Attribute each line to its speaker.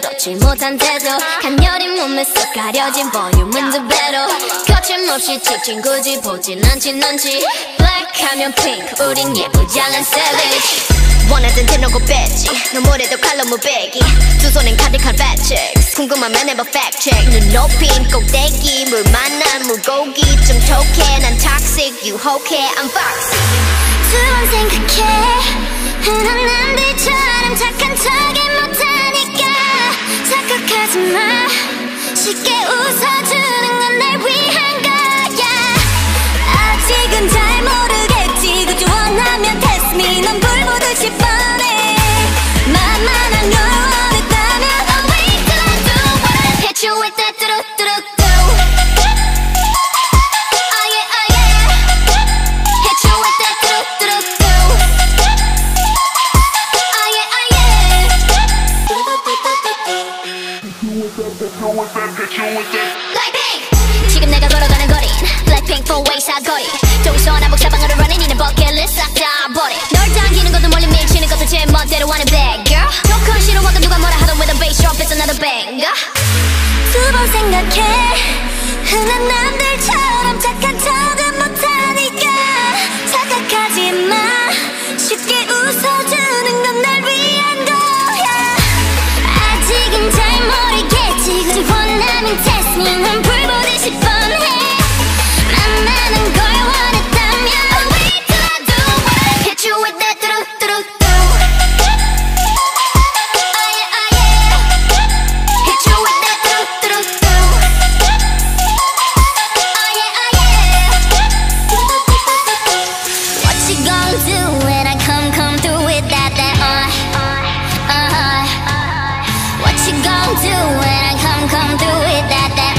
Speaker 1: 좋지 못한 태도. 간녀린 몸에 쏙 가려진 볼륨은 두 배로. 거침없이 찍힌 굳이 보진 않진 않지. Black 하면 pink
Speaker 2: 우린
Speaker 1: 예쁘장한 savage.
Speaker 2: 원하던 대놓고 뺐지. 너무래도 칼로 무배기. 두 손엔 fat checks 궁금하면 해봐 fact check. 눈 높인 꼭대기. 물 만난 물고기. 좀 톡해. 난 toxic 유혹해. I'm foxy.
Speaker 1: 두번 생각해 쉽게 웃어주 지금 내가 걸어가는 거리 Blackpink for way 사거리 동서남북 사방으로 running 이는 버킷리스트 싹다 버리 널 당기는 것도 멀리 밀치는 것도 제 멋대로 하는 배 when I come come through with that that. What you gonna do when I come come through with that that?